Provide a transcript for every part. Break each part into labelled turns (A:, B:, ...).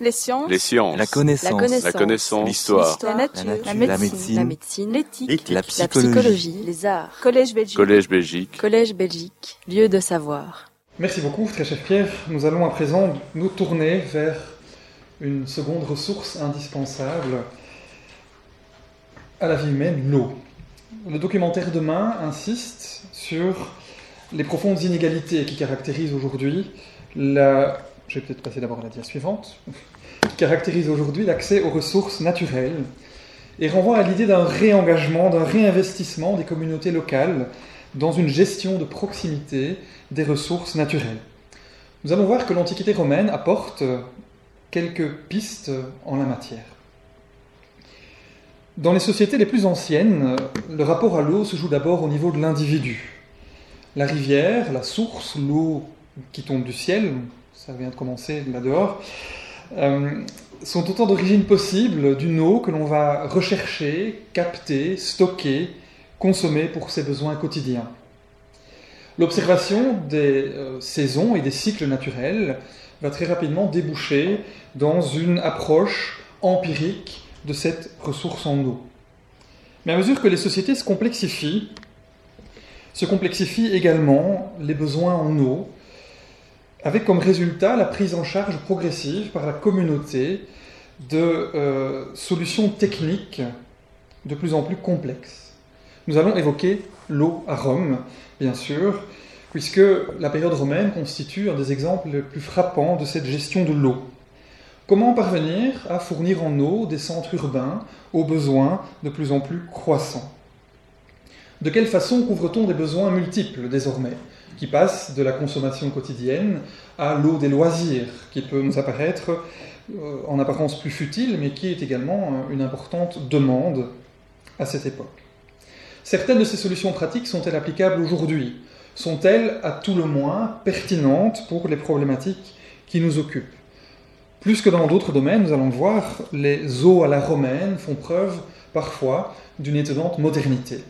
A: Les sciences.
B: Les sciences.
C: La connaissance.
B: La connaissance. L'histoire.
A: La nature.
C: La
A: La
C: nature.
A: médecine.
C: La
A: médecine. L'éthique.
C: L'éthique. La
A: La
C: psychologie.
A: psychologie. Les arts. Collège Belgique.
B: Collège Belgique.
A: Collège Belgique. Lieu de savoir.
D: Merci beaucoup, très cher Pierre. Nous allons à présent nous tourner vers une seconde ressource indispensable à la vie humaine, l'eau. Le documentaire Demain insiste sur les profondes inégalités qui caractérisent aujourd'hui la... Je vais peut-être passer d'abord à la dia suivante. Qui caractérisent aujourd'hui l'accès aux ressources naturelles et renvoie à l'idée d'un réengagement, d'un réinvestissement des communautés locales dans une gestion de proximité des ressources naturelles. Nous allons voir que l'Antiquité romaine apporte quelques pistes en la matière. Dans les sociétés les plus anciennes, le rapport à l'eau se joue d'abord au niveau de l'individu. La rivière, la source, l'eau qui tombe du ciel, ça vient de commencer là dehors, euh, sont autant d'origines possibles d'une eau que l'on va rechercher, capter, stocker, consommer pour ses besoins quotidiens. L'observation des euh, saisons et des cycles naturels va très rapidement déboucher dans une approche empirique de cette ressource en eau. Mais à mesure que les sociétés se complexifient, se complexifient également les besoins en eau, avec comme résultat la prise en charge progressive par la communauté de euh, solutions techniques de plus en plus complexes. Nous allons évoquer l'eau à Rome, bien sûr, puisque la période romaine constitue un des exemples les plus frappants de cette gestion de l'eau. Comment parvenir à fournir en eau des centres urbains aux besoins de plus en plus croissants? De quelle façon couvre-t-on des besoins multiples désormais, qui passent de la consommation quotidienne à l'eau des loisirs, qui peut nous apparaître euh, en apparence plus futile, mais qui est également euh, une importante demande à cette époque. Certaines de ces solutions pratiques sont-elles applicables aujourd'hui? Sont-elles à tout le moins pertinentes pour les problématiques qui nous occupent? Plus que dans d'autres domaines, nous allons voir, les eaux à la romaine font preuve parfois d'une étonnante modernité.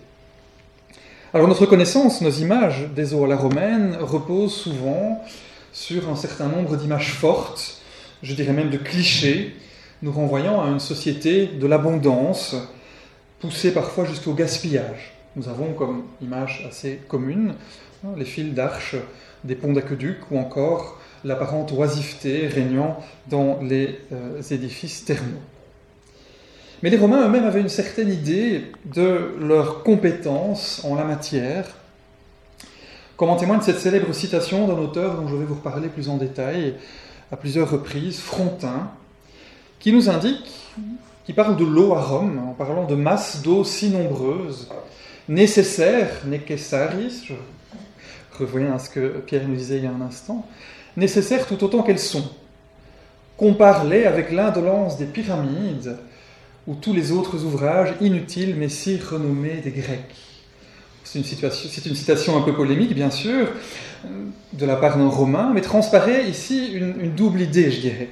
D: Alors notre connaissance, nos images des eaux à la romaine reposent souvent sur un certain nombre d'images fortes, je dirais même de clichés, nous renvoyant à une société de l'abondance, poussée parfois jusqu'au gaspillage. Nous avons comme image assez commune hein, les fils d'arches des ponts d'aqueduc ou encore l'apparente oisiveté régnant dans les euh, édifices thermaux. Mais les Romains eux-mêmes avaient une certaine idée de leur compétence en la matière, comme en témoigne cette célèbre citation d'un auteur dont je vais vous reparler plus en détail à plusieurs reprises, Frontin, qui nous indique, qui parle de l'eau à Rome, en parlant de masses d'eau si nombreuses, nécessaires, necessaris, je revoyais à ce que Pierre nous disait il y a un instant, nécessaires tout autant qu'elles sont. Compare-les avec l'indolence des pyramides ou tous les autres ouvrages inutiles mais si renommés des Grecs. C'est une, une citation un peu polémique, bien sûr, de la part d'un Romain, mais transparaît ici une, double idée, je dirais.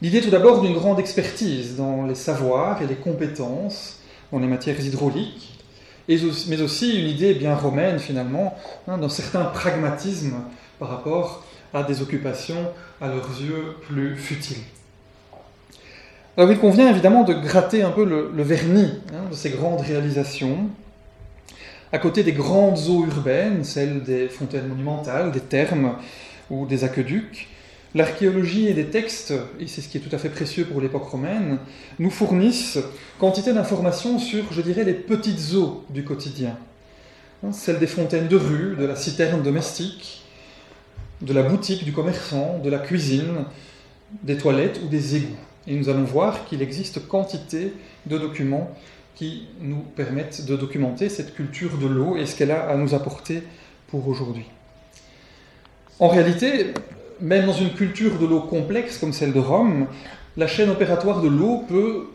D: L'idée tout d'abord d'une grande expertise dans les savoirs et les compétences dans les matières hydrauliques, mais aussi une idée bien romaine finalement, hein, d'un certain pragmatisme par rapport à des occupations à leurs yeux plus futiles. Alors il convient évidemment de gratter un peu le, vernis hein, de ces grandes réalisations, à côté des grandes eaux urbaines, celles des fontaines monumentales, des thermes ou des aqueducs. L'archéologie et les textes, et c'est ce qui est tout à fait précieux pour l'époque romaine, nous fournissent quantité d'informations sur, je dirais, les petites eaux du quotidien. Hein, Celles des fontaines de rue, de la citerne domestique, de la boutique du commerçant, de la cuisine, des toilettes ou des égouts. Et nous allons voir qu'il existe quantité de documents qui nous permettent de documenter cette culture de l'eau et ce qu'elle a à nous apporter pour aujourd'hui. En réalité, même dans une culture de l'eau complexe comme celle de Rome, la chaîne opératoire de l'eau peut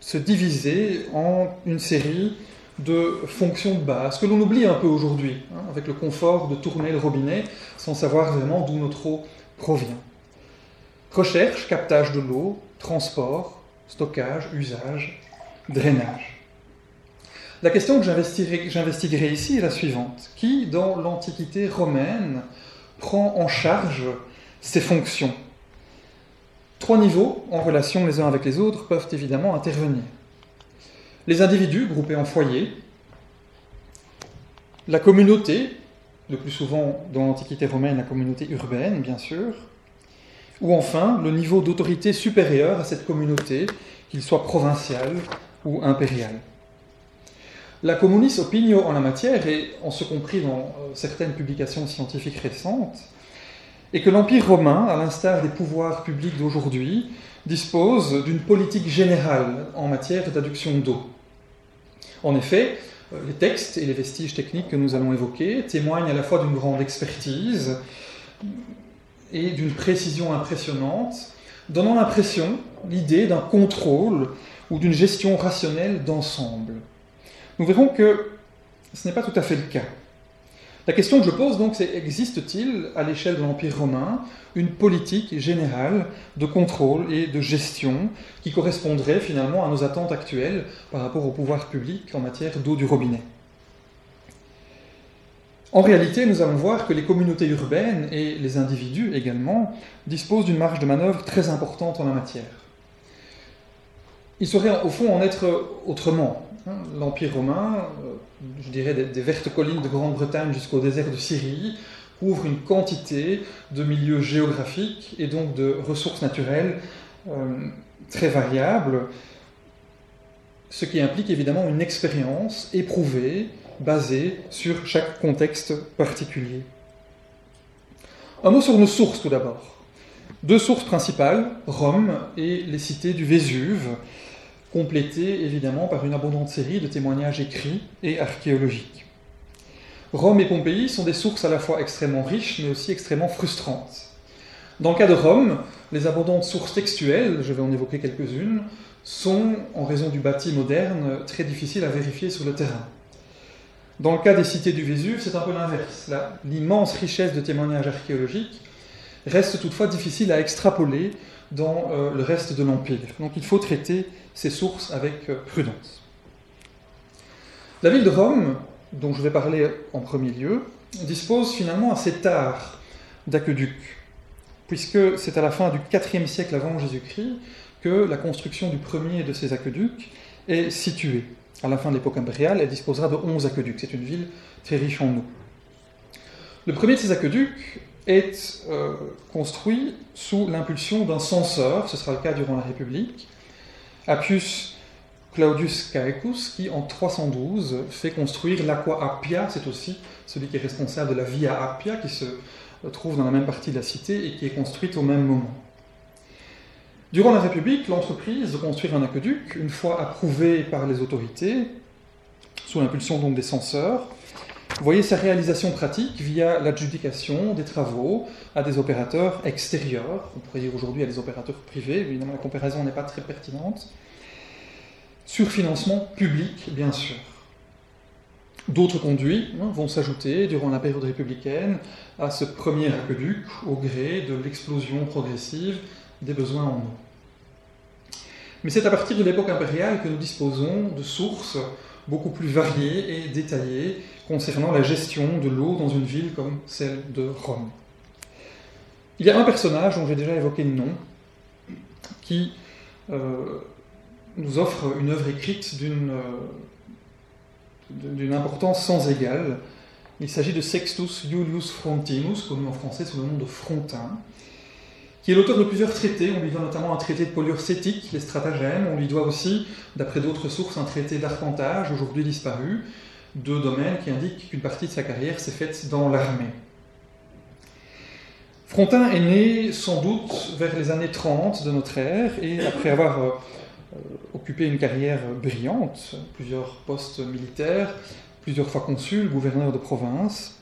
D: se diviser en une série de fonctions de base que l'on oublie un peu aujourd'hui, hein, avec le confort de tourner le robinet sans savoir vraiment d'où notre eau provient. Recherche, captage de l'eau, transport, stockage, usage, drainage. La question que j'investiguerai ici est la suivante. Qui, dans l'Antiquité romaine, prend en charge ces fonctions? Trois niveaux, en relation les uns avec les autres, peuvent évidemment intervenir. Les individus groupés en foyers, la communauté, le plus souvent dans l'Antiquité romaine la communauté urbaine bien sûr, ou enfin le niveau d'autorité supérieur à cette communauté, qu'il soit provincial ou impérial. La communis opinio en la matière, et en ce compris dans euh, certaines publications scientifiques récentes, est que l'Empire romain, à l'instar des pouvoirs publics d'aujourd'hui, dispose d'une politique générale en matière d'adduction d'eau. En effet, euh, les textes et les vestiges techniques que nous allons évoquer témoignent à la fois d'une grande expertise et d'une précision impressionnante, donnant l'impression, l'idée d'un contrôle ou d'une gestion rationnelle d'ensemble. Nous verrons que ce n'est pas tout à fait le cas. La question que je pose donc, c'est existe-t-il à l'échelle de l'Empire romain une politique générale de contrôle et de gestion qui correspondrait finalement à nos attentes actuelles par rapport au pouvoir public en matière d'eau du robinet? En réalité, nous allons voir que les communautés urbaines et les individus également disposent d'une marge de manœuvre très importante en la matière. Il saurait au fond en être autrement. Hein, L'Empire romain, euh, je dirais des, vertes collines de Grande-Bretagne jusqu'au désert de Syrie, couvre une quantité de milieux géographiques et donc de ressources naturelles euh, très variables, ce qui implique évidemment une expérience éprouvée, basée sur chaque contexte particulier. Un mot sur nos sources tout d'abord. Deux sources principales, Rome et les cités du Vésuve, complétée évidemment par une abondante série de témoignages écrits et archéologiques. Rome et Pompéi sont des sources à la fois extrêmement riches mais aussi extrêmement frustrantes. Dans le cas de Rome, les abondantes sources textuelles, je vais en évoquer quelques-unes, sont, en raison du bâti moderne, très difficiles à vérifier sur le terrain. Dans le cas des cités du Vésuve, c'est un peu l'inverse. L'immense richesse de témoignages archéologiques reste toutefois difficile à extrapoler dans euh, le reste de l'Empire. Donc il faut traiter ces sources avec euh, prudence. La ville de Rome, dont je vais parler en premier lieu, dispose finalement assez tard d'aqueducs, puisque c'est à la fin du IVe siècle avant Jésus-Christ que la construction du premier de ces aqueducs est située. À la fin de l'époque impériale, elle disposera de 11 aqueducs. C'est une ville très riche en eau. Le premier de ces aqueducs est euh, construit sous l'impulsion d'un censeur, ce sera le cas durant la République, Appius Claudius Caecus, qui en 312 fait construire l'Aqua Appia, c'est aussi celui qui est responsable de la Via Appia, qui se trouve dans la même partie de la cité et qui est construite au même moment. Durant la République, l'entreprise de construire un aqueduc, une fois approuvée par les autorités, sous l'impulsion donc des censeurs, voyez sa réalisation pratique via l'adjudication des travaux à des opérateurs extérieurs, on pourrait dire aujourd'hui à des opérateurs privés, évidemment la comparaison n'est pas très pertinente, sur financement public bien sûr. D'autres conduits hein, vont s'ajouter durant la période républicaine à ce premier aqueduc au gré de l'explosion progressive des besoins en eau. Mais c'est à partir de l'époque impériale que nous disposons de sources beaucoup plus variées et détaillées concernant la gestion de l'eau dans une ville comme celle de Rome. Il y a un personnage dont j'ai déjà évoqué le nom, qui euh, nous offre une œuvre écrite euh, d'une importance sans égale. Il s'agit de Sextus Iulius Frontinus, connu en français sous le nom de Frontin, qui est l'auteur de plusieurs traités. On lui doit notamment un traité de polure cétique, les stratagèmes. On lui doit aussi, d'après d'autres sources, un traité d'arpentage, aujourd'hui disparu, deux domaines qui indiquent qu'une partie de sa carrière s'est faite dans l'armée. Frontin est né sans doute vers les années 30 de notre ère et après avoir euh, occupé une carrière brillante, plusieurs postes militaires, plusieurs fois consul, gouverneur de province,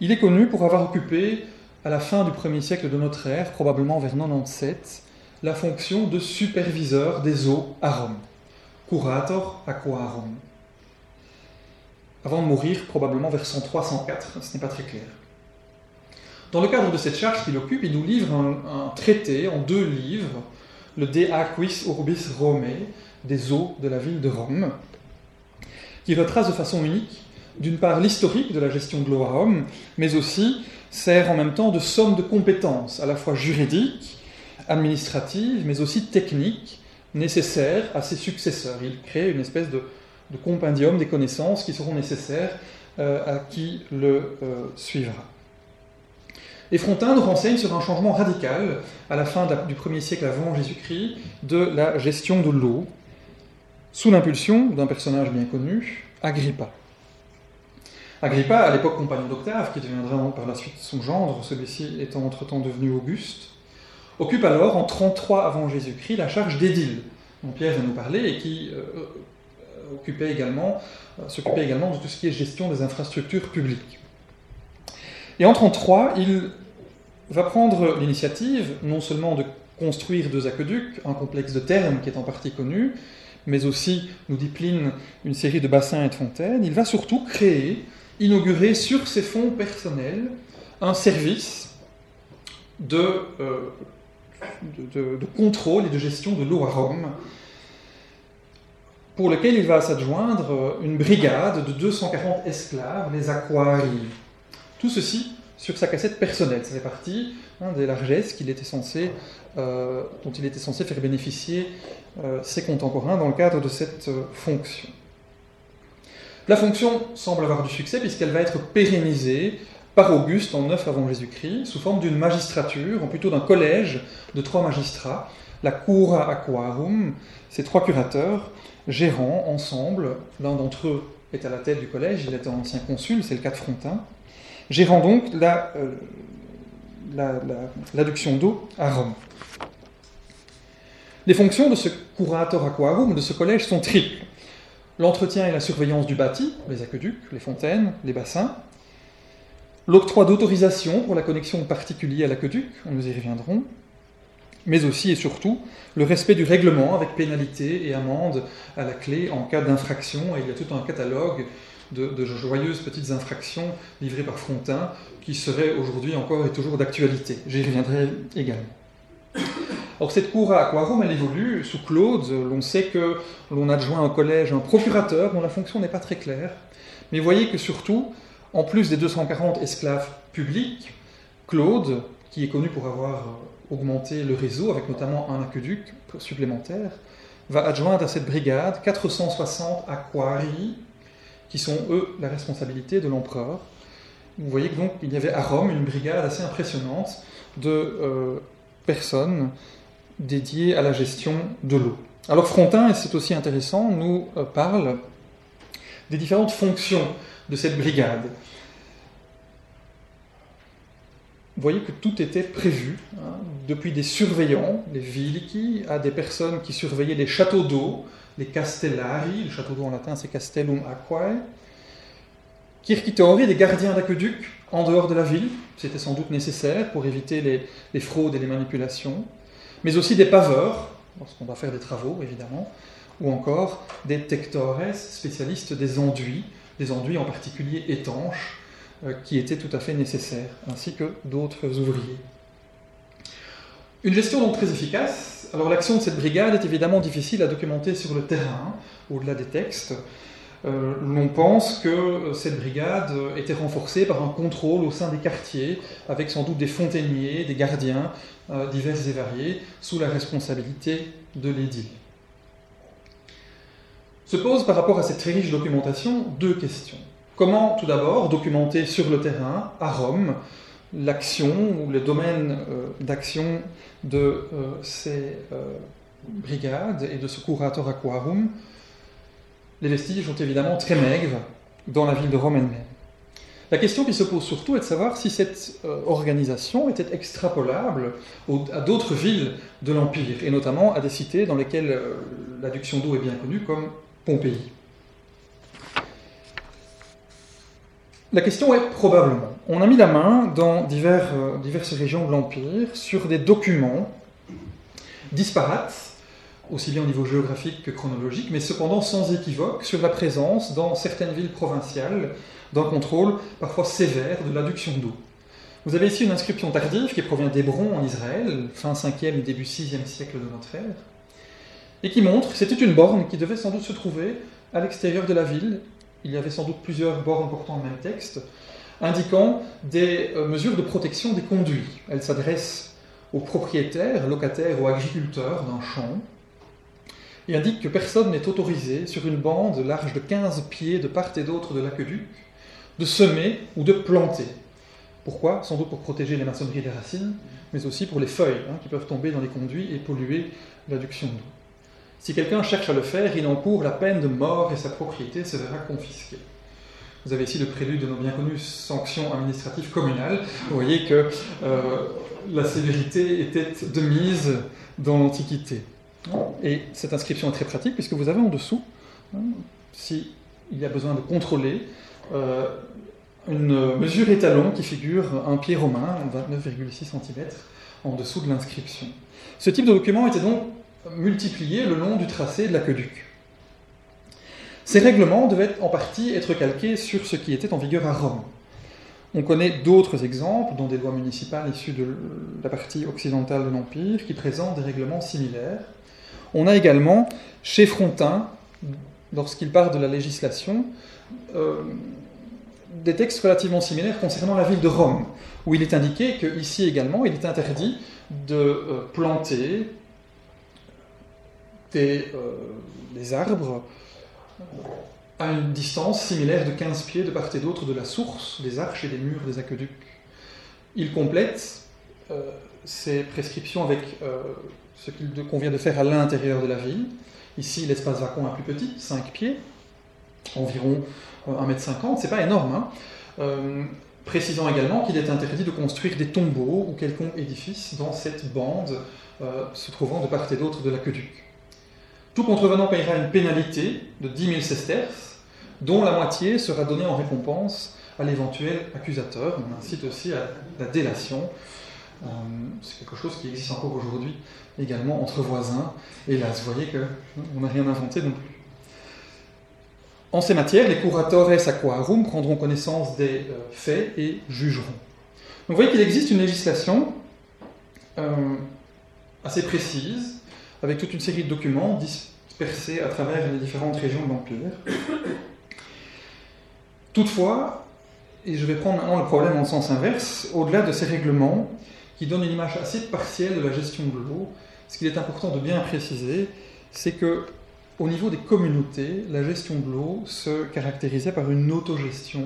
D: il est connu pour avoir occupé à la fin du premier siècle de notre ère, probablement vers 97, la fonction de superviseur des eaux à Rome, curator aquarum avant de mourir probablement vers 103-104, ce n'est pas très clair. Dans le cadre de cette charge qu'il occupe, il nous livre un, traité en deux livres, le De Aquis Urbis Rome, des eaux de la ville de Rome, qui retrace de façon unique, d'une part, l'historique de la gestion de l'eau à Rome, mais aussi sert en même temps de somme de compétences, à la fois juridiques, administratives, mais aussi techniques nécessaires à ses successeurs. Il crée une espèce de, compendium des connaissances qui seront nécessaires euh, à qui le euh, suivra. Et Frontin nous renseigne sur un changement radical à la fin du 1er siècle avant Jésus-Christ de la gestion de l'eau, sous l'impulsion d'un personnage bien connu, Agrippa. Agrippa, à l'époque compagnon d'Octave, qui deviendra par la suite son gendre, celui-ci étant entre-temps devenu Auguste, occupe alors en 33 avant Jésus-Christ la charge d'édile, dont Pierre vient nous parler, et qui euh, euh, euh, s'occupait également de tout ce qui est gestion des infrastructures publiques. Et en 33, il va prendre l'initiative non seulement de construire deux aqueducs, un complexe de termes qui est en partie connu, mais aussi, nous dit Pline, une série de bassins et de fontaines, il va surtout créer inaugurer sur ses fonds personnels un service de, euh, de, contrôle et de gestion de l'eau à Rome, pour lequel il va s'adjoindre une brigade de 240 esclaves, les aquari. Tout ceci sur sa cassette personnelle. Ça fait partie hein, des largesses euh, dont il était censé faire bénéficier euh, ses contemporains dans le cadre de cette fonction. La fonction semble avoir du succès puisqu'elle va être pérennisée par Auguste en 9 avant Jésus-Christ sous forme d'une magistrature, ou plutôt d'un collège de trois magistrats, la Cura Aquarum, ces trois curateurs gérant ensemble, l'un d'entre eux est à la tête du collège, il était ancien consul, c'est le cas de Frontin, gérant donc euh, l'adduction d'eau à Rome. Les fonctions de ce curator aquarum, de ce collège, sont triples l'entretien et la surveillance du bâti, les aqueducs, les fontaines, les bassins, l'octroi d'autorisation pour la connexion particulière à l'aqueduc, nous y reviendrons, mais aussi et surtout le respect du règlement avec pénalité et amende à la clé en cas d'infraction. Et il y a tout un catalogue de, joyeuses petites infractions livrées par Frontin qui seraient aujourd'hui encore et toujours d'actualité. J'y reviendrai également. Or, cette cour à Aquarum, elle évolue sous Claude. L'on sait que l'on adjoint au collège un procurateur dont la fonction n'est pas très claire. Mais voyez que surtout, en plus des 240 esclaves publics, Claude, qui est connu pour avoir augmenté le réseau avec notamment un aqueduc supplémentaire, va adjoindre à cette brigade 460 aquari, qui sont eux la responsabilité de l'empereur. Vous voyez que donc il y avait à Rome une brigade assez impressionnante de euh, personnes dédiées à la gestion de l'eau. Alors Frontin, et c'est aussi intéressant, nous euh, parle des différentes fonctions de cette brigade. Vous voyez que tout était prévu, hein, depuis des surveillants, les viliki, à des personnes qui surveillaient les châteaux d'eau, les castellari, le château d'eau en latin c'est castellum aquae, Kirkitori, des gardiens d'aqueduc en dehors de la ville, c'était sans doute nécessaire pour éviter les, fraudes et les manipulations, mais aussi des paveurs, lorsqu'on va faire des travaux évidemment, ou encore des tectores, spécialistes des enduits, des enduits en particulier étanches, euh, qui étaient tout à fait nécessaires, ainsi que d'autres ouvriers. Une gestion donc très efficace. Alors l'action de cette brigade est évidemment difficile à documenter sur le terrain, au-delà des textes. Euh, l'on pense que euh, cette brigade euh, était renforcée par un contrôle au sein des quartiers, avec sans doute des fontainiers, des gardiens divers et variés, sous la responsabilité de l'édile. Se posent par rapport à cette très riche documentation deux questions. Comment tout d'abord documenter sur le terrain, à Rome, l'action ou le domaine d'action de ces brigades et de ce curator aquarum les vestiges sont évidemment très maigres dans la ville de Rome elle-même. La question qui se pose surtout est de savoir si cette euh, organisation était extrapolable à d'autres villes de l'Empire, et notamment à des cités dans lesquelles euh, l'adduction d'eau est bien connue, comme Pompéi. La question est probablement. On a mis la main dans euh, diverses régions de l'Empire sur des documents disparates aussi bien au niveau géographique que chronologique, mais cependant sans équivoque sur la présence dans certaines villes provinciales d'un contrôle parfois sévère de l'adduction d'eau. Vous avez ici une inscription tardive qui provient d'Hébron en Israël, fin 5e et début 6e siècle de notre ère, et qui montre que c'était une borne qui devait sans doute se trouver à l'extérieur de la ville. Il y avait sans doute plusieurs bornes portant le même texte, indiquant des euh, mesures de protection des conduits. Elle s'adresse aux propriétaires, locataires ou agriculteurs d'un champ et indique que personne n'est autorisé sur une bande large de 15 pieds de part et d'autre de l'aqueduc de semer ou de planter. Pourquoi? Sans doute pour protéger les maçonneries des racines, mais aussi pour les feuilles hein, qui peuvent tomber dans les conduits et polluer l'adduction d'eau. Si quelqu'un cherche à le faire, il encourt la peine de mort et sa propriété se verra confisquée. Vous avez ici le prélude de nos bien connues sanctions administratives communales. Vous voyez que euh, la sévérité était de mise dans l'Antiquité. Et cette inscription est très pratique puisque vous avez en dessous, hein, s'il y a besoin de contrôler, euh, une mesure étalon qui figure un pied romain, 29,6 cm, en dessous de l'inscription. Ce type de document était donc multiplié le long du tracé de l'aqueduc. Ces règlements devaient en partie être calqués sur ce qui était en vigueur à Rome. On connaît d'autres exemples, dont des lois municipales issues de la partie occidentale de l'Empire, qui présentent des règlements similaires. On a également, chez Frontin, lorsqu'il parle de la législation, euh, des textes relativement similaires concernant la ville de Rome, où il est indiqué qu'ici également, il est interdit de euh, planter des, euh, arbres à une distance similaire de 15 pieds de part et d'autre de la source, des arches et des murs des aqueducs. Il complète ces prescriptions avec ce qu'il convient de faire à l'intérieur de la ville. Ici, l'espace vacant est plus petit, 5 pieds, environ 1m50, c'est pas énorme. Hein. Euh, précisant également qu'il est interdit de construire des tombeaux ou quelconque édifice dans cette bande euh, se trouvant de part et d'autre de l'aqueduc. Tout contrevenant payera une pénalité de 10 000 sesterces, dont la moitié sera donnée en récompense à l'éventuel accusateur. On incite aussi à la délation. Euh, c'est quelque chose qui existe encore aujourd'hui également entre voisins. Hélas, vous voyez qu'on n'a rien inventé non plus. En ces matières, les curatores aquarum prendront connaissance des euh, faits et jugeront. Donc vous voyez qu'il existe une législation euh, assez précise, avec toute une série de documents dispersés à travers les différentes régions de l'Empire. Toutefois, et je vais prendre maintenant le problème en sens inverse, au-delà de ces règlements qui donnent une image assez partielle de la gestion de l'eau, ce qu'il est important de bien préciser, c'est que au niveau des communautés, la gestion de l'eau se caractérisait par une autogestion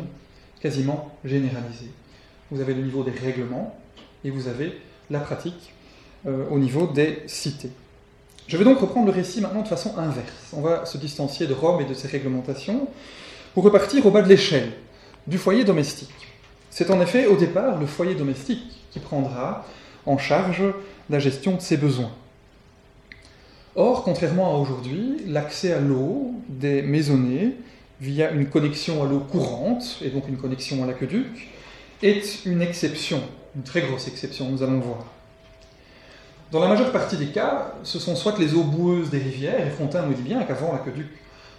D: quasiment généralisée. Vous avez le niveau des règlements et vous avez la pratique euh, au niveau des cités. Je vais donc reprendre le récit maintenant de façon inverse. On va se distancier de Rome et de ses réglementations pour repartir au bas de l'échelle, du foyer domestique. C'est en effet au départ le foyer domestique qui prendra en charge la gestion de ses besoins. Or, contrairement à aujourd'hui, l'accès à l'eau des maisonnées via une connexion à l'eau courante, et donc une connexion à l'aqueduc, est une exception, une très grosse exception, nous allons voir. Dans la majeure partie des cas, ce sont soit les eaux boueuses des rivières, et Fontaine nous dit bien qu'avant l'aqueduc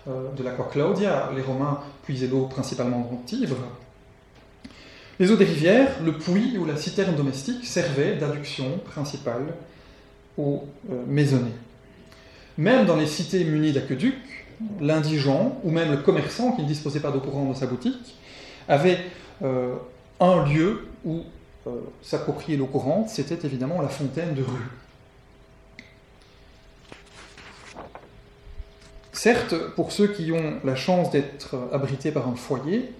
D: euh, de l'Aqua Claudia, les Romains puisaient l'eau principalement dans Tibre. Les eaux des rivières, le puits ou la citerne domestique servaient d'adduction principale aux euh, maisonnées. Même dans les cités munies d'aqueducs, l'indigent ou même le commerçant qui ne disposait pas d'eau courante dans sa boutique avait euh, un lieu où euh, s'approprier l'eau courante, c'était évidemment la fontaine de rue. Certes, pour ceux qui ont la chance d'être abrités par un foyer,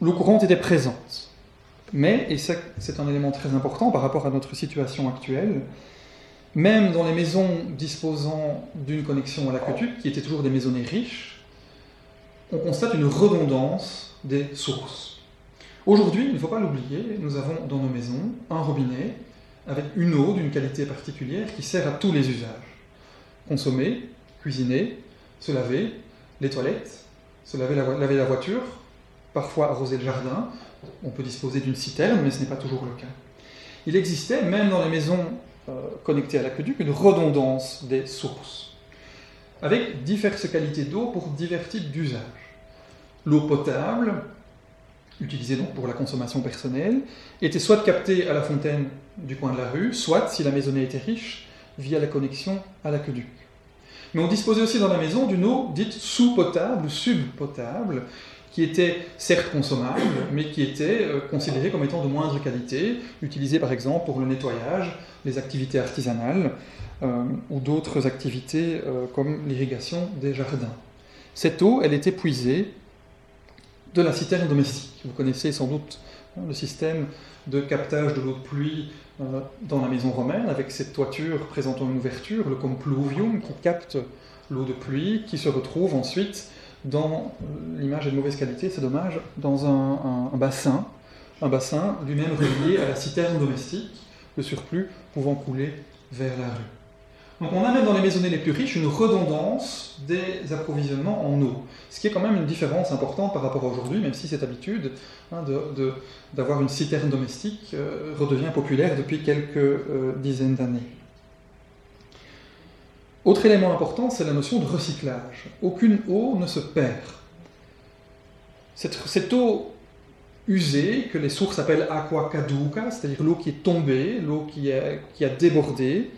D: l'eau courante était présente. Mais, et c'est un élément très important par rapport à notre situation actuelle, même dans les maisons disposant d'une connexion à l'aqueduc, qui étaient toujours des maisonnées riches, on constate une redondance des sources. Aujourd'hui, il ne faut pas l'oublier, nous avons dans nos maisons un robinet avec une eau d'une qualité particulière qui sert à tous les usages. Consommer, cuisiner, se laver, les toilettes, se laver la, laver la voiture, parfois arroser le jardin. On peut disposer d'une citerne, mais ce n'est pas toujours le cas. Il existait, même dans les maisons euh, connecté à l'aqueduc une redondance des sources, avec diverses qualités d'eau pour divers types d'usages. L'eau potable, utilisée donc pour la consommation personnelle, était soit captée à la fontaine du coin de la rue, soit, si la maisonnée était riche, via la connexion à l'aqueduc. Mais on disposait aussi dans la maison d'une eau dite sous-potable ou sub-potable, qui étaient certes consommables, mais qui étaient euh, considérés comme étant de moindre qualité, utilisés par exemple pour le nettoyage, les activités artisanales euh, ou d'autres activités euh, comme l'irrigation des jardins. Cette eau, elle était puisée de la citerne domestique. Vous connaissez sans doute hein, le système de captage de l'eau de pluie dans la maison romaine, avec cette toiture présentant une ouverture, le compluvium, qui capte l'eau de pluie, qui se retrouve ensuite dans l'image est de mauvaise qualité, c'est dommage, dans un, bassin, un bassin lui-même relié à la citerne domestique, le surplus pouvant couler vers la rue. Donc on a même dans les maisonnées les plus riches une redondance des approvisionnements en eau, ce qui est quand même une différence importante par rapport à aujourd'hui, même si cette habitude hein, d'avoir une citerne domestique euh, redevient populaire depuis quelques euh, dizaines d'années. Autre élément important, c'est la notion de recyclage. Aucune eau ne se perd. Cette, eau usée, que les sources appellent aqua caduca, c'est-à-dire l'eau qui est tombée, l'eau qui a, débordé,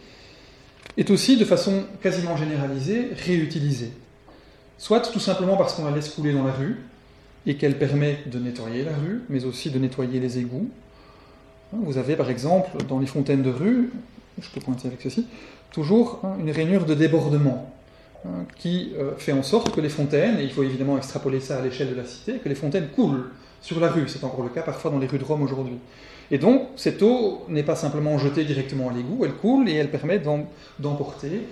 D: est aussi de façon quasiment généralisée réutilisée. Soit tout simplement parce qu'on la laisse couler dans la rue et qu'elle permet de nettoyer la rue, mais aussi de nettoyer les égouts. Vous avez par exemple dans les fontaines de rue, je peux pointer avec ceci, toujours hein, une rainure de débordement hein, qui euh, fait en sorte que les fontaines, et il faut évidemment extrapoler ça à l'échelle de la cité, que les fontaines coulent sur la rue. C'est encore le cas parfois dans les rues de Rome aujourd'hui. Et donc, cette eau n'est pas simplement jetée directement à l'égout, elle coule et elle permet d'emporter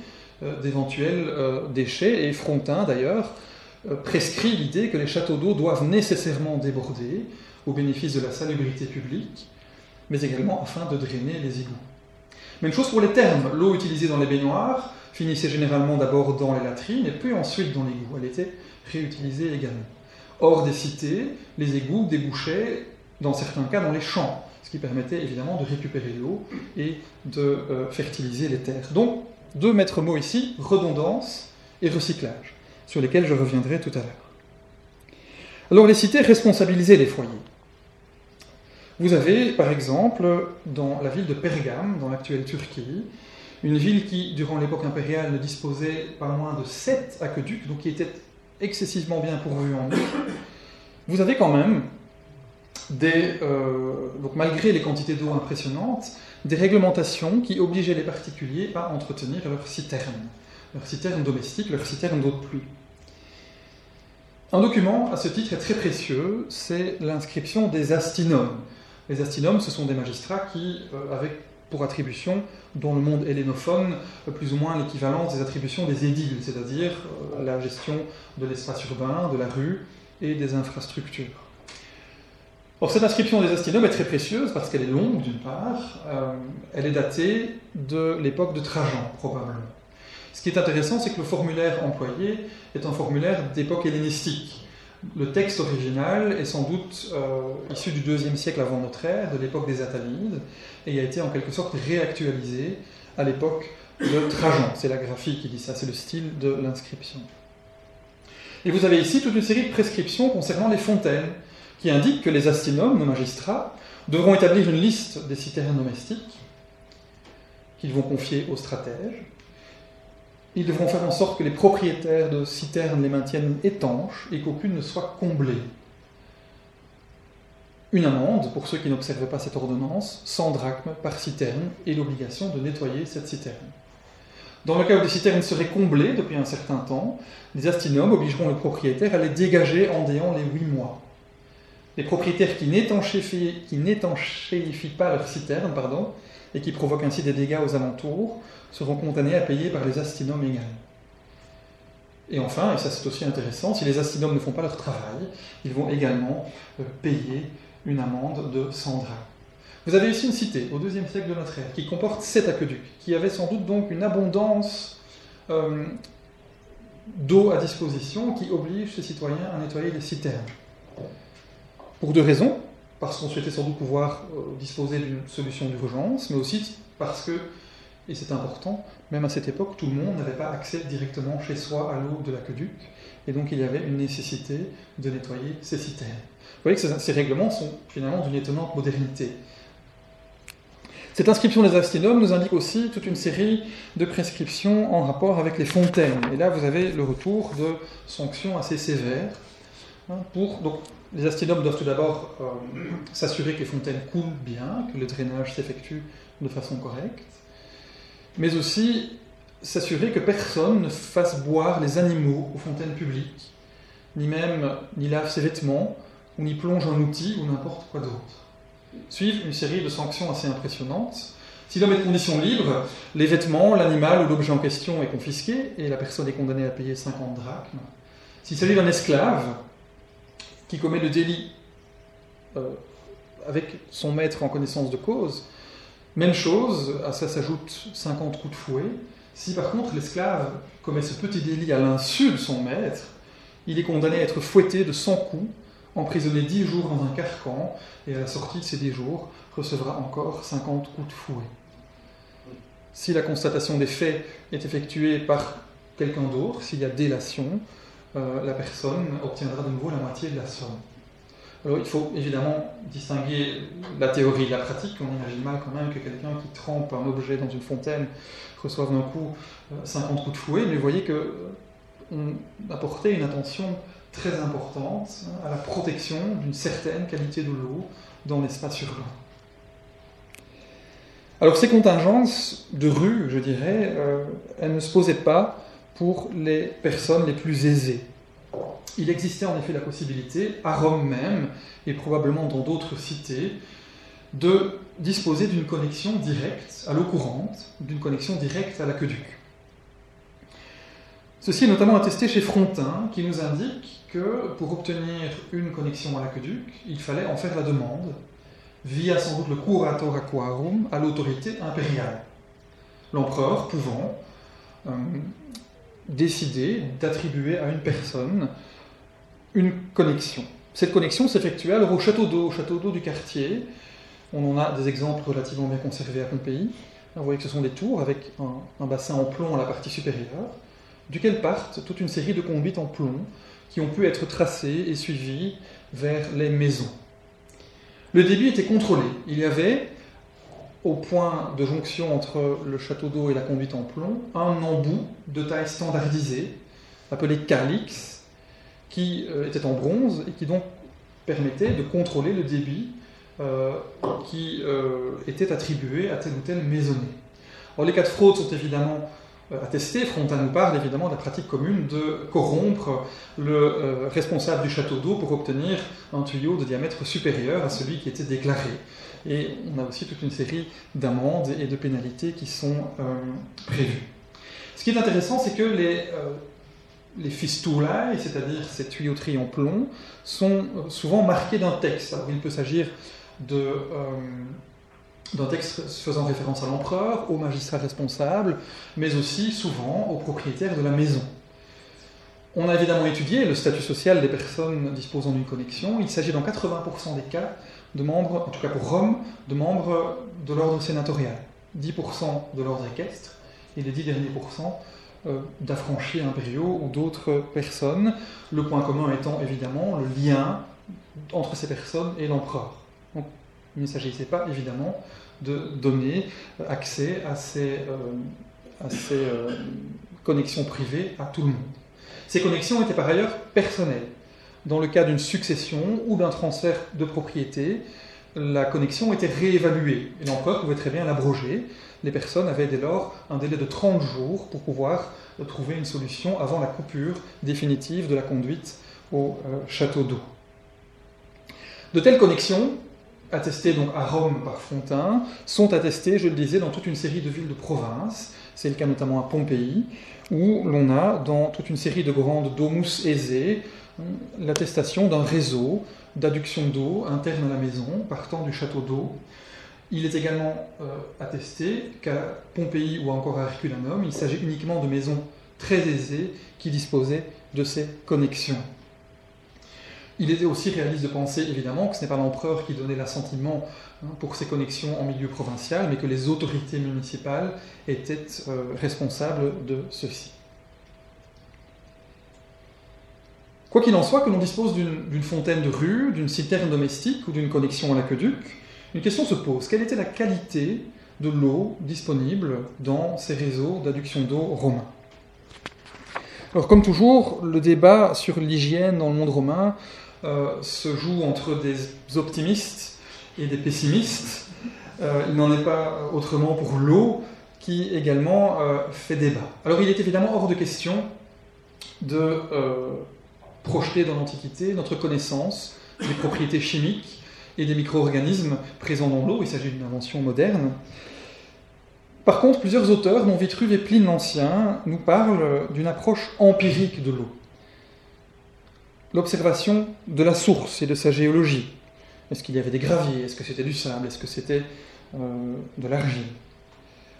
D: euh, d'éventuels euh, déchets. Et Frontin, d'ailleurs, prescrit l'idée que les châteaux d'eau doivent nécessairement déborder au bénéfice de la salubrité publique, mais également afin de drainer les égouts. Même chose pour les termes. L'eau utilisée dans les baignoires finissait généralement d'abord dans les latrines et puis ensuite dans l'égout. Elle était réutilisée également. Hors des cités, les égouts débouchaient dans certains cas dans les champs, ce qui permettait évidemment de récupérer l'eau et de euh, fertiliser les terres. Donc, deux maîtres mots ici, redondance et recyclage, sur lesquels je reviendrai tout à l'heure. Alors les cités responsabilisaient les foyers. Vous avez, par exemple, dans la ville de Pergame, dans l'actuelle Turquie, une ville qui, durant l'époque impériale, ne disposait pas moins de sept aqueducs, donc qui était excessivement bien pourvue en eau. Vous avez quand même, des, euh, donc malgré les quantités d'eau impressionnantes, des réglementations qui obligeaient les particuliers à entretenir leurs citernes, leurs citernes domestiques, leurs citernes d'eau de pluie. Un document à ce titre est très précieux, c'est l'inscription des astinomes. Les astinomes, ce sont des magistrats qui, euh, avec pour attribution, dans le monde hellénophone, euh, plus ou moins l'équivalent des attributions des édiles, c'est-à-dire euh, la gestion de l'espace urbain, de la rue et des infrastructures. Or, cette inscription des astinomes est très précieuse parce qu'elle est longue, d'une part, elle est datée de l'époque de Trajan, probablement. Ce qui est intéressant, c'est que le formulaire employé est un formulaire d'époque hellénistique. Le texte original est sans doute euh, issu du deuxième siècle avant notre ère, de l'époque des Attalides, et a été en quelque sorte réactualisé à l'époque de Trajan. C'est la graphie qui dit ça, c'est le style de l'inscription. Et vous avez ici toute une série de prescriptions concernant les fontaines, qui indiquent que les astinomes, nos magistrats, devront établir une liste des citernes domestiques qu'ils vont confier aux stratèges, ils devront faire en sorte que les propriétaires de citernes les maintiennent étanches et qu'aucune ne soit comblée. Une amende pour ceux qui n'observent pas cette ordonnance, 100 drachmes par citerne et l'obligation de nettoyer cette citerne. Dans le cas où des citernes seraient comblées depuis un certain temps, les astinomes obligeront le propriétaire à les dégager en déant les huit mois. Les propriétaires qui n'étanchéifient pas leur citerne pardon, et qui provoquent ainsi des dégâts aux alentours seront condamnés à payer par les astinomes également. Et enfin, et ça c'est aussi intéressant, si les astinomes ne font pas leur travail, ils vont également euh, payer une amende de 100 drachmes. Vous avez ici une cité, au deuxième siècle de notre ère, qui comporte sept aqueducs, qui avait sans doute donc une abondance euh, d'eau à disposition qui oblige ces citoyens à nettoyer les citernes. Pour deux raisons, parce qu'on souhaitait sans doute pouvoir euh, disposer d'une solution d'urgence, mais aussi parce que et c'est important, même à cette époque, tout le monde n'avait pas accès directement chez soi à l'eau de l'aqueduc, et donc il y avait une nécessité de nettoyer ces citernes. Vous voyez que ces règlements sont finalement d'une étonnante modernité. Cette inscription des astinomes nous indique aussi toute une série de prescriptions en rapport avec les fontaines. Et là, vous avez le retour de sanctions assez sévères. Hein, pour, donc, les astinomes doivent tout d'abord euh, s'assurer que les fontaines coulent bien, que le drainage s'effectue de façon correcte, mais aussi s'assurer que personne ne fasse boire les animaux aux fontaines publiques, ni même ni lave ses vêtements, ou n'y plonge un outil ou n'importe quoi d'autre. Suivent une série de sanctions assez impressionnantes. Si l'homme est de condition libre, les vêtements, l'animal ou l'objet en question est confisqué et la personne est condamnée à payer 50 drachmes. S'il s'agit d'un esclave qui commet le délit euh, avec son maître en connaissance de cause, même chose, à ça s'ajoute 50 coups de fouet. Si par contre l'esclave commet ce petit délit à l'insu de son maître, il est condamné à être fouetté de 100 coups, emprisonné 10 jours dans un carcan, et à la sortie de ces 10 jours recevra encore 50 coups de fouet. Si la constatation des faits est effectuée par quelqu'un d'autre, s'il y a délation, euh, la personne obtiendra de nouveau la moitié de la somme. Alors il faut évidemment distinguer la théorie de la pratique. On imagine mal quand même que quelqu'un qui trempe un objet dans une fontaine reçoive d'un coup 50 euh, coups de fouet, mais vous voyez qu'on a porté une attention très importante hein, à la protection d'une certaine qualité de l'eau dans l'espace urbain. Alors ces contingences de rue, je dirais, euh, elles ne se posaient pas pour les personnes les plus aisées. Il existait en effet la possibilité, à Rome même, et probablement dans d'autres cités, de disposer d'une connexion directe à l'eau courante, d'une connexion directe à l'aqueduc. Ceci est notamment attesté chez Frontin, qui nous indique que pour obtenir une connexion à l'aqueduc, il fallait en faire la demande, via sans doute le curator aquarum, à l'autorité impériale. L'empereur pouvant euh, décider d'attribuer à une personne une connexion. Cette connexion s'effectuait alors au château d'eau, au château d'eau du quartier. On en a des exemples relativement bien conservés à Pompéi. Vous voyez que ce sont des tours avec un, bassin en plomb à la partie supérieure, duquel partent toute une série de conduites en plomb qui ont pu être tracées et suivies vers les maisons. Le débit était contrôlé. Il y avait, au point de jonction entre le château d'eau et la conduite en plomb, un embout de taille standardisée, appelé calix, qui euh, était en bronze et qui donc permettait de contrôler le débit euh, qui euh, était attribué à telle ou telle maisonnée. Les cas de fraude sont évidemment attestés. Frontin nous parle évidemment de la pratique commune de corrompre le responsable du château d'eau pour obtenir un tuyau de diamètre supérieur à celui qui était déclaré. Et on a aussi toute une série d'amendes et de pénalités qui sont prévues. Ce qui est intéressant, c'est que les les fistulae, c'est-à-dire ces tuyauteries en plomb, sont euh, souvent marquées d'un texte. Alors il peut s'agir euh, d'un texte faisant référence à l'empereur, au magistrat responsable, mais aussi souvent au propriétaire de la maison. On a évidemment étudié le statut social des personnes disposant d'une connexion. Il s'agit dans 80% des cas de membres, en tout cas pour Rome, de membres de l'ordre sénatorial. 10% de l'ordre équestre et les 10 derniers pourcents euh, d'affranchis impériaux ou d'autres personnes, le point commun étant évidemment le lien entre ces personnes et l'empereur. il ne s'agissait pas évidemment de donner accès à ces, euh, à ces euh, connexions privées à tout le monde. Ces connexions étaient par ailleurs personnelles. Dans le cas d'une succession ou d'un transfert de propriété, la connexion était réévaluée et l'empereur pouvait très bien l'abroger les personnes avaient dès lors un délai de 30 jours pour pouvoir trouver une solution avant la coupure définitive de la conduite au euh, château d'eau. De telles connexions, attestées donc à Rome par Fontaine, sont attestées, je le disais, dans toute une série de villes de province. C'est le cas notamment à Pompéi, où l'on a, dans toute une série de grandes domus aisées, l'attestation d'un réseau d'adduction d'eau interne à la maison, partant du château d'eau il est également euh, attesté qu'à Pompéi ou encore à Herculanum, il s'agit uniquement de maisons très aisées qui disposaient de ces connexions. Il était aussi réaliste de penser évidemment que ce n'est pas l'empereur qui donnait l'assentiment hein, pour ces connexions en milieu provincial, mais que les autorités municipales étaient euh, responsables de ceci. Quoi qu'il en soit, que l'on dispose d'une fontaine de rue, d'une citerne domestique ou d'une connexion à l'aqueduc, une question se pose. Quelle était la qualité de l'eau disponible dans ces réseaux d'adduction d'eau romains Alors comme toujours, le débat sur l'hygiène dans le monde romain euh, se joue entre des optimistes et des pessimistes. Euh, il n'en est pas autrement pour l'eau qui également euh, fait débat. Alors il est évidemment hors de question de projeter dans l'Antiquité notre connaissance des propriétés chimiques et des micro-organismes présents dans l'eau. Il s'agit d'une invention moderne. Par contre, plusieurs auteurs, dont Vitruve et Pline l'Ancien, nous parlent d'une approche empirique de l'eau. L'observation de la source et de sa géologie. Est-ce qu'il y avait des graviers? Est-ce que c'était du sable? Est-ce que c'était euh, de l'argile?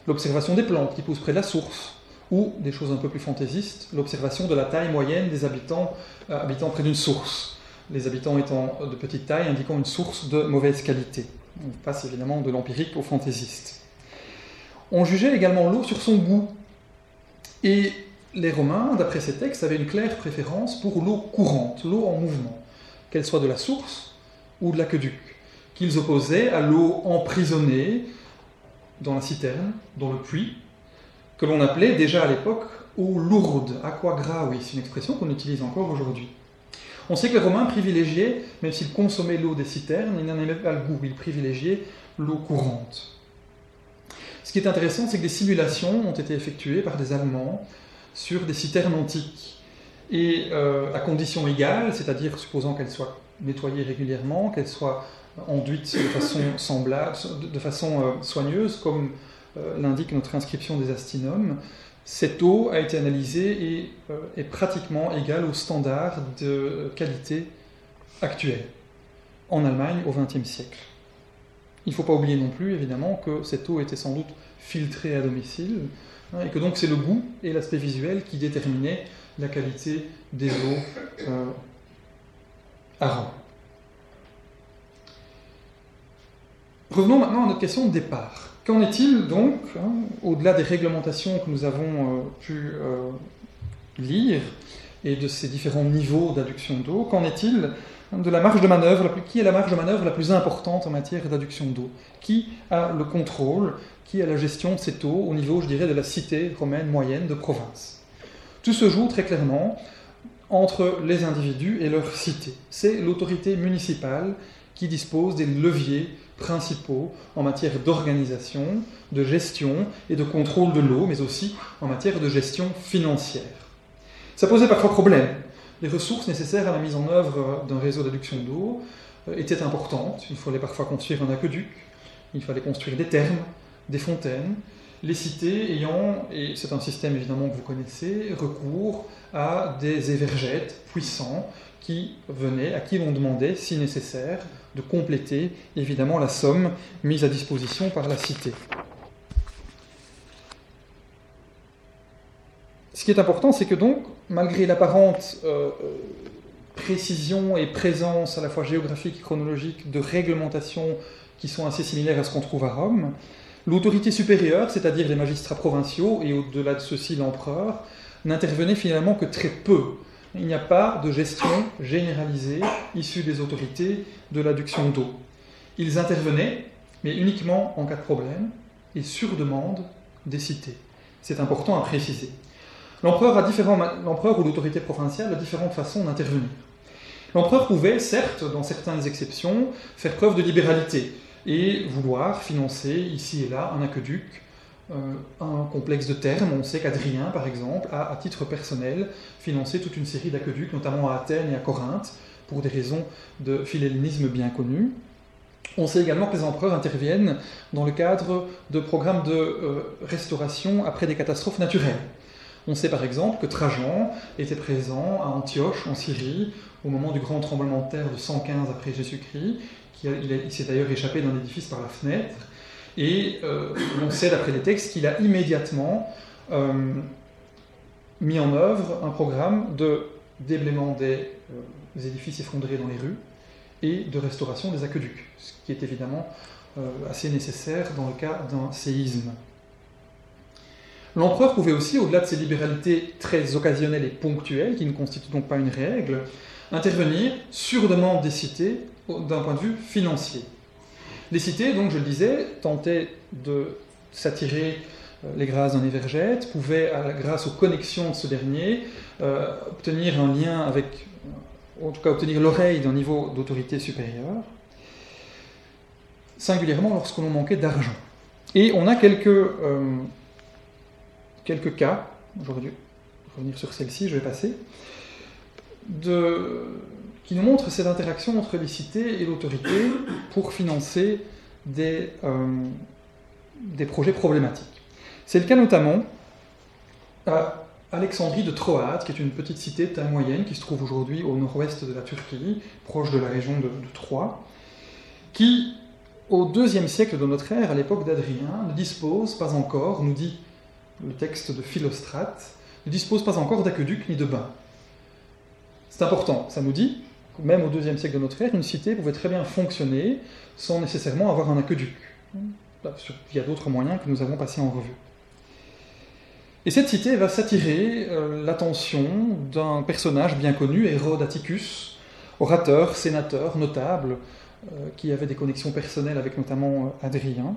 D: L'observation des plantes qui poussent près de la source. Ou, des choses un peu plus fantaisistes, l'observation de la taille moyenne des habitants euh, habitant près d'une source. Les habitants étant de petite taille, indiquant une source de mauvaise qualité. On passe évidemment de l'empirique au fantaisiste. On jugeait également l'eau sur son goût. Et les Romains, d'après ces textes, avaient une claire préférence pour l'eau courante, l'eau en mouvement, qu'elle soit de la source ou de l'aqueduc, qu'ils opposaient à l'eau emprisonnée dans la citerne, dans le puits, que l'on appelait déjà à l'époque eau lourde, aqua gravis, c'est une expression qu'on utilise encore aujourd'hui. On sait que les Romains privilégiaient, même s'ils consommaient l'eau des citernes, ils n'en aimaient pas le goût, ils privilégiaient l'eau courante. Ce qui est intéressant, c'est que des simulations ont été effectuées par des Allemands sur des citernes antiques. Et euh, à conditions égales, c'est-à-dire supposant qu'elles soient nettoyées régulièrement, qu'elles soient enduites de façon semblable, de façon euh, soigneuse, comme euh, l'indique notre inscription des astinums, cette eau a été analysée et est pratiquement égale aux standards de qualité actuels en Allemagne au XXe siècle. Il ne faut pas oublier non plus, évidemment, que cette eau était sans doute filtrée à domicile, hein, et que donc c'est le goût et l'aspect visuel qui déterminaient la qualité des eaux euh, à Revenons maintenant à notre question de départ. Qu'en est-il donc, hein, au-delà des réglementations que nous avons euh, pu euh, lire et de ces différents niveaux d'adduction d'eau, qu'en est-il de la marge de manœuvre, qui est la marge de manœuvre la plus importante en matière d'adduction d'eau? Qui a le contrôle, qui a la gestion de cette eau au niveau, je dirais, de la cité romaine moyenne de province? Tout se joue très clairement entre les individus et leur cité. C'est l'autorité municipale qui dispose des leviers principaux en matière d'organisation, de gestion et de contrôle de l'eau, mais aussi en matière de gestion financière. Ça posait parfois problème les ressources nécessaires à la mise en œuvre d'un réseau d'adduction d'eau euh, étaient importantes. Il fallait parfois construire un aqueduc, il fallait construire des thermes, des fontaines. Les cités ayant, et c'est un système évidemment que vous connaissez, recours à des évergètes puissants qui venaient, à qui l'on demandait, si nécessaire, de compléter évidemment la somme mise à disposition par la cité. Ce qui est important, c'est que donc, malgré l'apparente euh, euh, précision et présence à la fois géographique et chronologique de réglementations qui sont assez similaires à ce qu'on trouve à Rome, l'autorité supérieure, c'est-à-dire les magistrats provinciaux, et au-delà de ceux-ci l'empereur, n'intervenait finalement que très peu. Il n'y a pas de gestion généralisée issue des autorités de l'adduction d'eau. Ils intervenaient, mais uniquement en cas de problème et sur demande des cités. C'est important à préciser. L'empereur ou l'autorité provinciale a différentes façons d'intervenir. L'empereur pouvait, certes, dans certaines exceptions, faire preuve de libéralité et vouloir financer ici et là un aqueduc, un complexe de termes. On sait qu'Adrien, par exemple, a, à titre personnel, financé toute une série d'aqueducs, notamment à Athènes et à Corinthe, pour des raisons de philhellénisme bien connues. On sait également que les empereurs interviennent dans le cadre de programmes de euh, restauration après des catastrophes naturelles. On sait par exemple que Trajan était présent à Antioche, en Syrie, au moment du grand tremblement de terre de 115 après Jésus-Christ. Il, s'est d'ailleurs échappé d'un édifice par la fenêtre. Et euh, on sait d'après les textes qu'il a immédiatement euh, mis en œuvre un programme de déblaiement des, euh, édifices effondrés dans les rues et de restauration des aqueducs, ce qui est évidemment assez nécessaire dans le cas d'un séisme. L'empereur pouvait aussi, au-delà de ses libéralités très occasionnelles et ponctuelles, qui ne constituent donc pas une règle, intervenir sur demande des cités d'un point de vue financier. Les cités, donc je le disais, tentaient de s'attirer les grâces d'un évergète, pouvait, grâce aux connexions de ce dernier, obtenir un lien avec, en tout cas obtenir l'oreille d'un niveau d'autorité supérieur, singulièrement lorsque l'on manquait d'argent. Et on a quelques, quelques cas, dû revenir sur celle-ci, je vais passer, de, qui nous montre cette interaction entre les cités et l'autorité pour financer des, euh, des projets problématiques. C'est le cas notamment à Alexandrie de Troade, qui est une petite cité taille moyenne qui se trouve aujourd'hui au nord-ouest de la Turquie, proche de la région de, de Troie, qui, au deuxième siècle de notre ère, à l'époque d'Adrien, ne dispose pas encore, nous dit le texte de Philostrate, ne dispose pas encore d'aqueduc ni de bain. C'est important, ça nous dit même au deuxième siècle de notre ère, une cité pouvait très bien fonctionner sans nécessairement avoir un aqueduc. Il y a d'autres moyens que nous avons passés en revue. Et cette cité va s'attirer euh, l'attention d'un personnage bien connu, Hérode Atticus, orateur, sénateur, notable, euh, qui avait des connexions personnelles avec notamment euh, Adrien,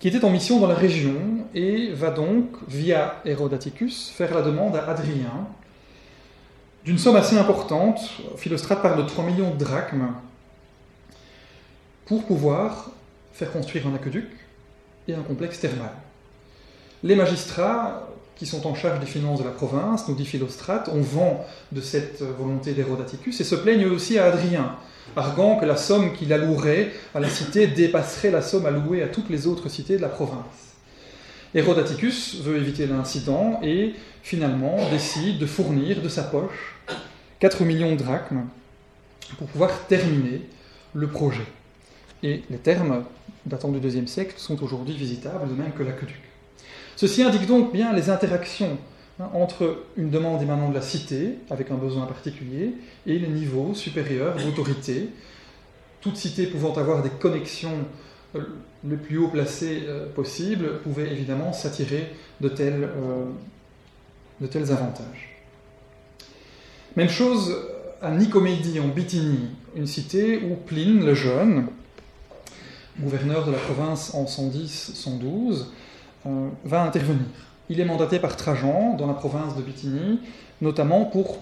D: qui était en mission dans la région et va donc, via Hérode Atticus, faire la demande à Adrien d'une somme assez importante, Philostrate parle de 3 millions de drachmes, pour pouvoir faire construire un aqueduc et un complexe thermal. Les magistrats qui sont en charge des finances de la province, nous dit Philostrate, ont vent de cette volonté d'Hérodaticus et se plaignent aussi à Adrien, arguant que la somme qu'il allouerait à la cité dépasserait la somme allouée à toutes les autres cités de la province. Hérodaticus veut éviter l'incident et finalement décide de fournir de sa poche 4 millions de drachmes pour pouvoir terminer le projet. Et les termes datant du IIe siècle sont aujourd'hui visitables, de même que l'aqueduc. Ceci indique donc bien les interactions hein, entre une demande émanant de la cité, avec un besoin particulier, et les niveaux supérieurs d'autorité, toute cité pouvant avoir des connexions euh, le plus haut placées euh, possibles, pouvait évidemment s'attirer de tels, euh, de tels avantages. Même chose à Nicomédie, en Bithynie, une cité où Pline le Jeune, gouverneur de la province en 110-112, euh, va intervenir. Il est mandaté par Trajan dans la province de Bithynie, notamment pour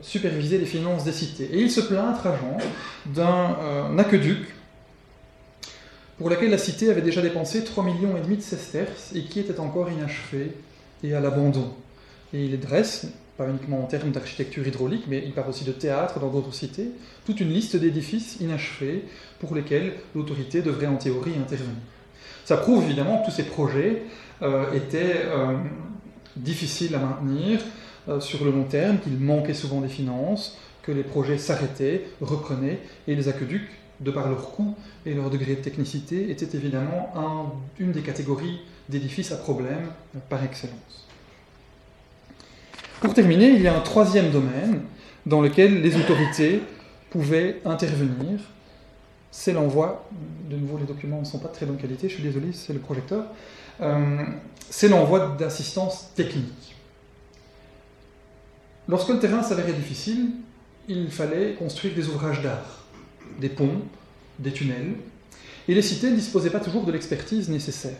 D: superviser les finances des cités. Et il se plaint, Trajan, d'un aqueduc pour lequel la cité avait déjà dépensé 3,5 millions de sesterces et qui était encore inachevé et à l'abandon. Et il dresse pas uniquement en termes d'architecture hydraulique, mais il parle aussi de théâtre dans d'autres cités, toute une liste d'édifices inachevés pour lesquels l'autorité devrait en théorie intervenir. Ça prouve évidemment que tous ces projets euh, étaient euh, difficiles à maintenir euh, sur le long terme, qu'il manquait souvent des finances, que les projets s'arrêtaient, reprenaient, et les aqueducs, de par leur coût et leur degré de technicité, étaient évidemment une des catégories d'édifices à problème par excellence. Pour terminer, il y a un troisième domaine dans lequel les autorités pouvaient intervenir. C'est l'envoi, de nouveau les documents ne sont pas très bonne qualité, je suis désolé, c'est le projecteur. Euh, c'est l'envoi d'assistance technique. Lorsque le terrain s'avérait difficile, il fallait construire des ouvrages d'art, des ponts, des tunnels, et les cités ne disposaient pas toujours de l'expertise nécessaire.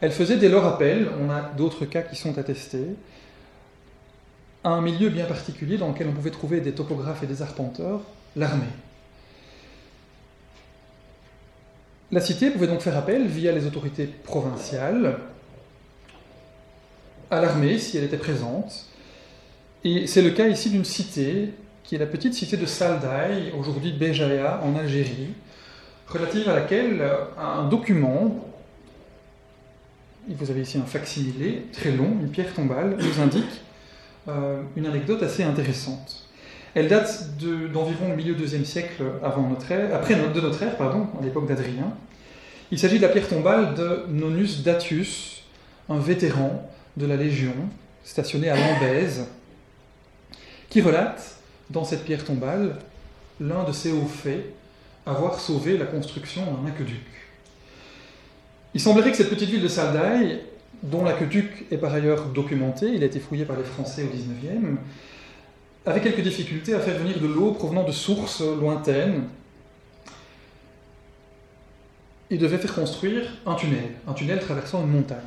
D: Elles faisaient dès lors appel, on a d'autres cas qui sont attestés, à un milieu bien particulier dans lequel on pouvait trouver des topographes et des arpenteurs, l'armée. La cité pouvait donc faire appel, via les autorités provinciales, à l'armée si elle était présente. Et c'est le cas ici d'une cité, qui est la petite cité de Saldaï, aujourd'hui Béjaïa, en Algérie, relative à laquelle un document, vous avez ici un facsimilé très long, une pierre tombale, nous indique euh, une anecdote assez intéressante. Elle date d'environ le milieu deuxième siècle avant notre ère, après de notre ère, pardon, à l'époque d'Adrien. Il s'agit de la pierre tombale de Nonus Datius, un vétéran de la Légion, stationné à Lambèze, qui relate dans cette pierre tombale l'un de ses hauts faits, avoir sauvé la construction d'un aqueduc. Il semblerait que cette petite ville de Saldaï dont l'aqueduc est par ailleurs documenté, il a été fouillé par les Français au XIXe, avait quelques difficultés à faire venir de l'eau provenant de sources lointaines. ils devaient faire construire un tunnel, un tunnel traversant une montagne.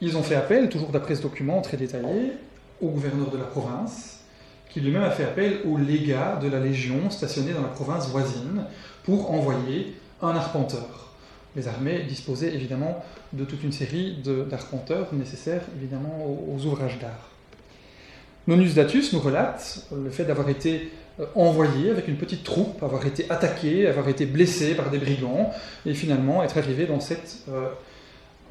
D: Ils ont fait appel, toujours d'après ce document très détaillé, au gouverneur de la province, qui lui-même a fait appel au légat de la Légion stationné dans la province voisine pour envoyer un arpenteur. Les armées disposaient évidemment de toute une série d'arpenteurs nécessaires évidemment aux, aux ouvrages d'art. Nonus Datus nous relate le fait d'avoir été euh, envoyé avec une petite troupe, avoir été attaqué, avoir été blessé par des brigands, et finalement être arrivé dans cette euh,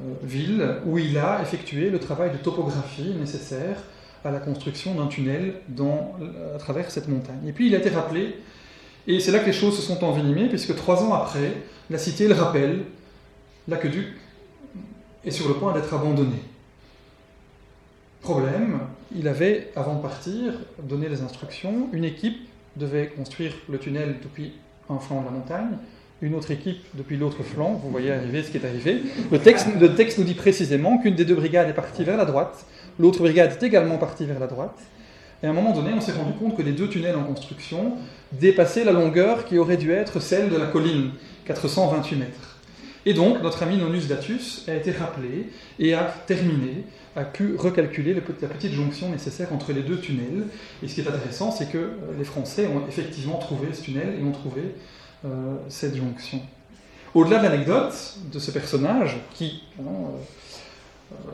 D: euh, ville où il a effectué le travail de topographie nécessaire à la construction d'un tunnel dans, à travers cette montagne. Et puis il a été rappelé, et c'est là que les choses se sont envenimées, puisque trois ans après, la cité le rappelle, l'aqueduc est sur le point d'être abandonné. Problème, il avait, avant de partir, donné les instructions, une équipe devait construire le tunnel depuis un flanc de la montagne, une autre équipe depuis l'autre flanc, vous voyez arriver ce qui est arrivé. Le texte, le texte nous dit précisément qu'une des deux brigades est partie vers la droite, l'autre brigade est également partie vers la droite, et à un moment donné, on s'est rendu compte que les deux tunnels en construction dépassaient la longueur qui aurait dû être celle de la colline, 428 mètres. Et donc, notre ami Nonus Datus a été rappelé et a terminé, a pu recalculer la petite jonction nécessaire entre les deux tunnels. Et ce qui est intéressant, c'est que les Français ont effectivement trouvé ce tunnel et ont trouvé euh, cette jonction. Au-delà de l'anecdote de ce personnage, qui euh,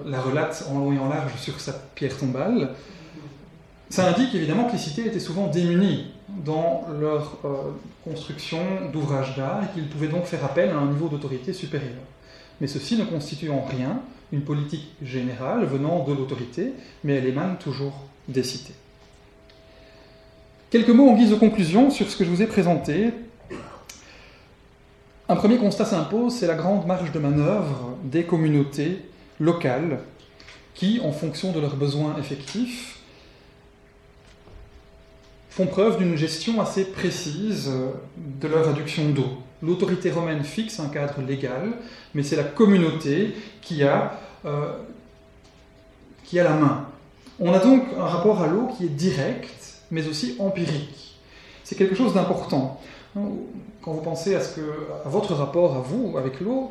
D: la relate en long et en large sur sa pierre tombale, ça indique évidemment que les cités étaient souvent démunies dans leur euh, construction d'ouvrages d'art et qu'ils pouvaient donc faire appel à un niveau d'autorité supérieur. Mais ceci ne constitue en rien une politique générale venant de l'autorité, mais elle émane toujours des cités. Quelques mots en guise de conclusion sur ce que je vous ai présenté. Un premier constat s'impose, c'est la grande marge de manœuvre des communautés locales qui, en fonction de leurs besoins effectifs, font preuve d'une gestion assez précise euh, de leur réduction d'eau. L'autorité romaine fixe un cadre légal, mais c'est la communauté qui a, euh, qui a la main. On a donc un rapport à l'eau qui est direct, mais aussi empirique. C'est quelque chose d'important. Quand vous pensez à, ce que, à votre rapport à vous avec l'eau,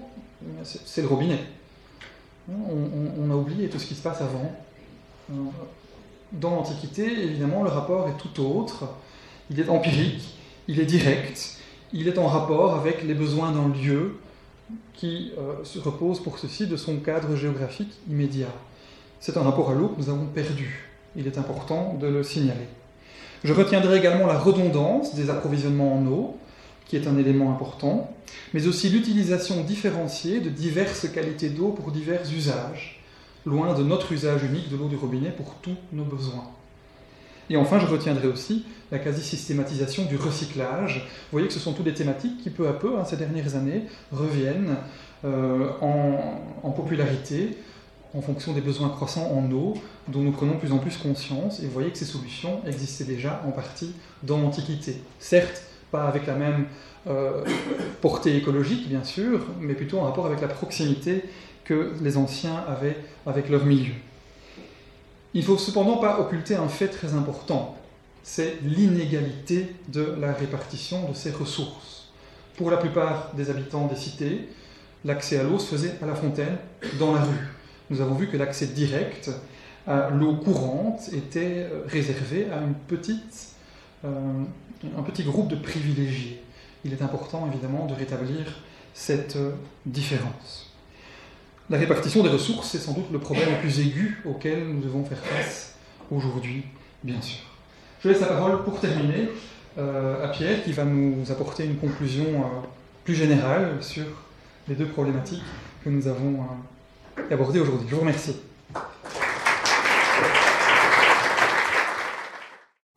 D: c'est le robinet. On, a oublié tout ce qui se passe avant dans l'Antiquité, évidemment, le rapport est tout autre. Il est empirique, il est direct, il est en rapport avec les besoins d'un lieu qui euh, se repose pour ceci de son cadre géographique immédiat. C'est un rapport à l'eau que nous avons perdu. Il est important de le signaler. Je retiendrai également la redondance des approvisionnements en eau, qui est un élément important, mais aussi l'utilisation différenciée de diverses qualités d'eau pour divers usages loin de notre usage unique de l'eau du robinet pour tous nos besoins. Et enfin, je retiendrai aussi la quasi-systématisation du recyclage. Vous voyez que ce sont toutes des thématiques qui, peu à peu, hein, ces dernières années, reviennent euh, en, popularité en fonction des besoins croissants en eau, dont nous prenons de plus en plus conscience. Et vous voyez que ces solutions existaient déjà en partie dans l'Antiquité. Certes, pas avec la même euh, portée écologique, bien sûr, mais plutôt en rapport avec la proximité que les anciens avaient avec leur milieu. Il ne faut cependant pas occulter un fait très important, c'est l'inégalité de la répartition de ces ressources. Pour la plupart des habitants des cités, l'accès à l'eau se faisait à la fontaine, dans la rue. Nous avons vu que l'accès direct à l'eau courante était euh, réservé à une petite, euh, un petit groupe de privilégiés. Il est important évidemment de rétablir cette euh, différence. La répartition des ressources, c'est sans doute le problème le plus aigu auquel nous devons faire face aujourd'hui, bien sûr. Je laisse la parole pour terminer euh, à Pierre qui va nous apporter une conclusion euh, plus générale sur les deux problématiques que nous avons abordées aujourd'hui. Je vous remercie.